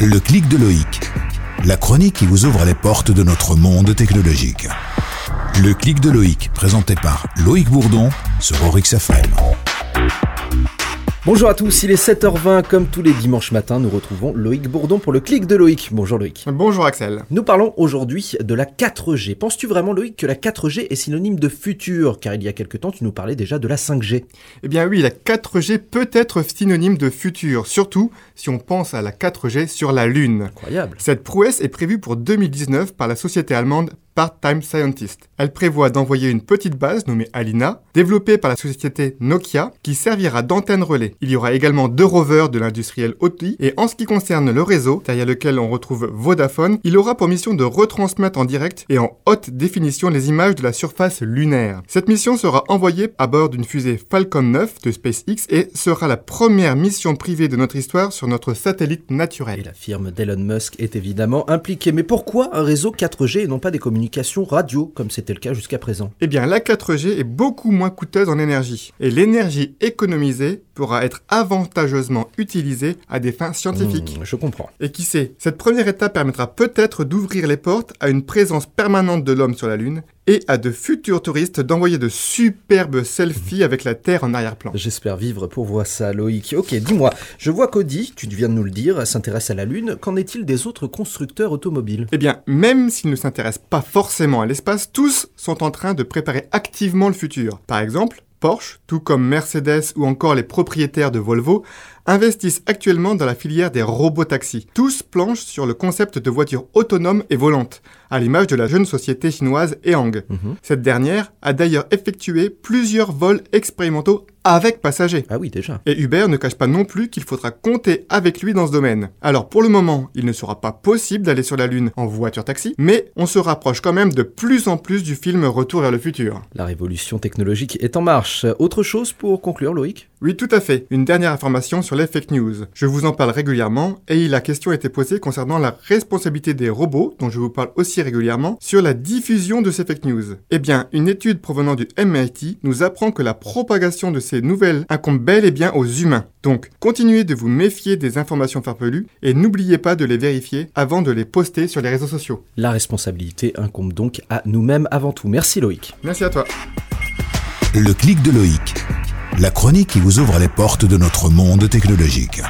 Le clic de Loïc. La chronique qui vous ouvre les portes de notre monde technologique. Le clic de Loïc, présenté par Loïc Bourdon sur Orix FM. Bonjour à tous, il est 7h20, comme tous les dimanches matins, nous retrouvons Loïc Bourdon pour le clic de Loïc. Bonjour Loïc. Bonjour Axel. Nous parlons aujourd'hui de la 4G. Penses-tu vraiment Loïc que la 4G est synonyme de futur? Car il y a quelque temps tu nous parlais déjà de la 5G. Eh bien oui, la 4G peut être synonyme de futur, surtout si on pense à la 4G sur la Lune. Incroyable. Cette prouesse est prévue pour 2019 par la société allemande Part-Time Scientist. Elle prévoit d'envoyer une petite base nommée Alina, développée par la société Nokia, qui servira d'antenne relais. Il y aura également deux rovers de l'industriel Audi, et en ce qui concerne le réseau, derrière lequel on retrouve Vodafone, il aura pour mission de retransmettre en direct et en haute définition les images de la surface lunaire. Cette mission sera envoyée à bord d'une fusée Falcon 9 de SpaceX et sera la première mission privée de notre histoire sur notre satellite naturel. Et la firme d'Elon Musk est évidemment impliquée. Mais pourquoi un réseau 4G et non pas des communications? Radio comme c'était le cas jusqu'à présent Eh bien, la 4G est beaucoup moins coûteuse en énergie. Et l'énergie économisée pourra être avantageusement utilisée à des fins scientifiques. Mmh, je comprends. Et qui sait, cette première étape permettra peut-être d'ouvrir les portes à une présence permanente de l'homme sur la Lune et à de futurs touristes d'envoyer de superbes selfies avec la Terre en arrière-plan. J'espère vivre pour voir ça, Loïc. Ok, dis-moi, je vois qu'Audi, tu viens de nous le dire, s'intéresse à la Lune. Qu'en est-il des autres constructeurs automobiles? Eh bien, même s'ils ne s'intéressent pas forcément à l'espace, tous sont en train de préparer activement le futur. Par exemple, Porsche, tout comme Mercedes ou encore les propriétaires de Volvo, investissent actuellement dans la filière des robotaxis. Tous planchent sur le concept de voiture autonome et volante, à l'image de la jeune société chinoise Ehang. Mhm. Cette dernière a d'ailleurs effectué plusieurs vols expérimentaux avec passagers. Ah oui, déjà. Et Uber ne cache pas non plus qu'il faudra compter avec lui dans ce domaine. Alors pour le moment, il ne sera pas possible d'aller sur la Lune en voiture taxi, mais on se rapproche quand même de plus en plus du film Retour vers le futur. La révolution technologique est en marche. Autre chose pour conclure, Loïc? Oui, tout à fait. Une dernière information sur les fake news. Je vous en parle régulièrement et la question a été posée concernant la responsabilité des robots, dont je vous parle aussi régulièrement, sur la diffusion de ces fake news. Eh bien, une étude provenant du MIT nous apprend que la propagation de ces nouvelles incombe bel et bien aux humains. Donc, continuez de vous méfier des informations farfelues et n'oubliez pas de les vérifier avant de les poster sur les réseaux sociaux. La responsabilité incombe donc à nous-mêmes avant tout. Merci Loïc. Merci à toi. Le clic de Loïc. La chronique qui vous ouvre les portes de notre monde technologique.